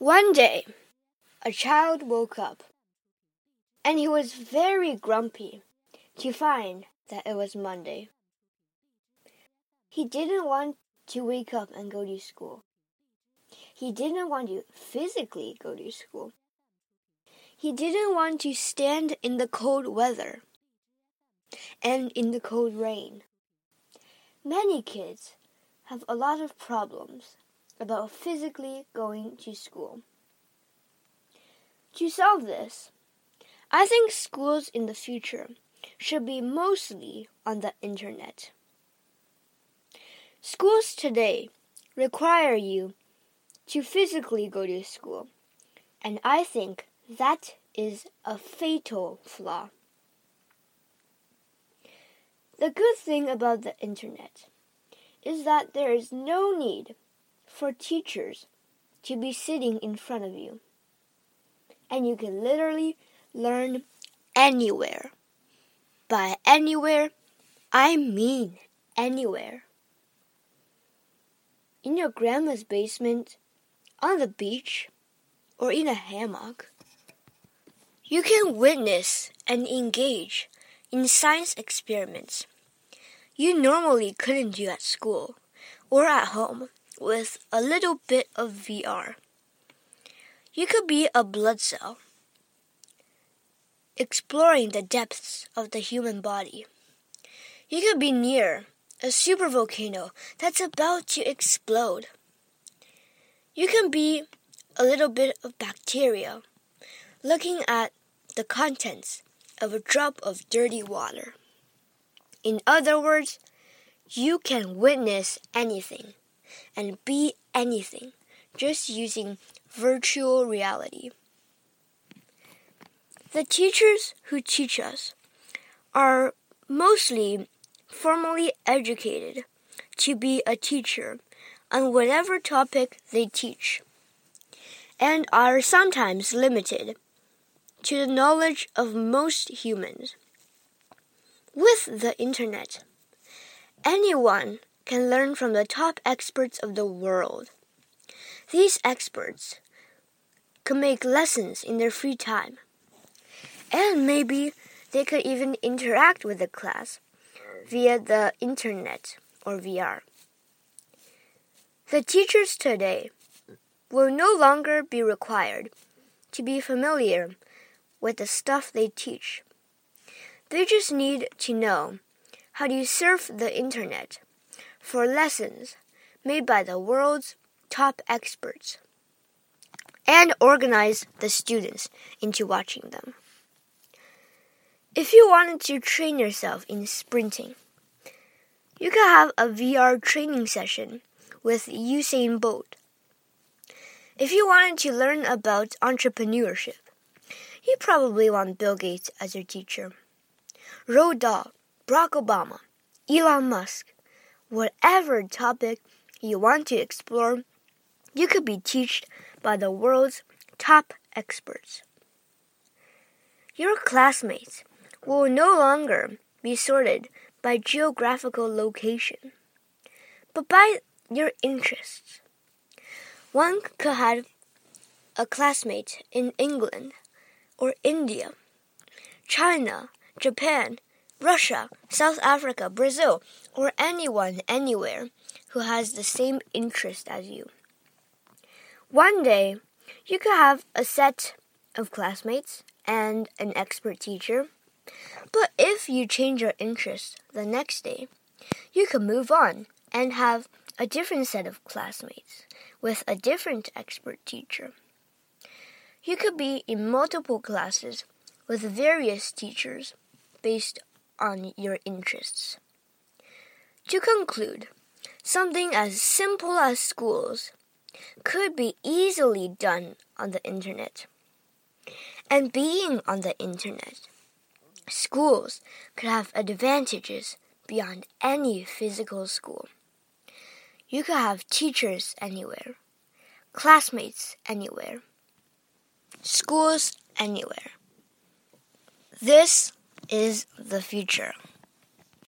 One day, a child woke up, and he was very grumpy to find that it was Monday. He didn't want to wake up and go to school. He didn't want to physically go to school. He didn't want to stand in the cold weather and in the cold rain. Many kids have a lot of problems about physically going to school. To solve this, I think schools in the future should be mostly on the internet. Schools today require you to physically go to school, and I think that is a fatal flaw. The good thing about the internet is that there is no need for teachers to be sitting in front of you. And you can literally learn anywhere. By anywhere, I mean anywhere. In your grandma's basement, on the beach, or in a hammock. You can witness and engage in science experiments you normally couldn't do at school or at home with a little bit of VR. You could be a blood cell, exploring the depths of the human body. You could be near a supervolcano that's about to explode. You can be a little bit of bacteria, looking at the contents of a drop of dirty water. In other words, you can witness anything and be anything just using virtual reality. The teachers who teach us are mostly formally educated to be a teacher on whatever topic they teach, and are sometimes limited to the knowledge of most humans. With the internet, Anyone can learn from the top experts of the world. These experts can make lessons in their free time. And maybe they could even interact with the class via the internet or VR. The teachers today will no longer be required to be familiar with the stuff they teach. They just need to know how you surf the internet for lessons made by the world's top experts and organize the students into watching them. If you wanted to train yourself in sprinting, you could have a VR training session with Usain Bolt. If you wanted to learn about entrepreneurship, you probably want Bill Gates as your teacher. Dahl Barack Obama, Elon Musk, whatever topic you want to explore, you could be taught by the world's top experts. Your classmates will no longer be sorted by geographical location, but by your interests. One could have a classmate in England or India, China, Japan, Russia, South Africa, Brazil, or anyone anywhere who has the same interest as you. One day, you could have a set of classmates and an expert teacher. But if you change your interest the next day, you can move on and have a different set of classmates with a different expert teacher. You could be in multiple classes with various teachers based on your interests. To conclude, something as simple as schools could be easily done on the internet. And being on the internet, schools could have advantages beyond any physical school. You could have teachers anywhere, classmates anywhere, schools anywhere. This is the future.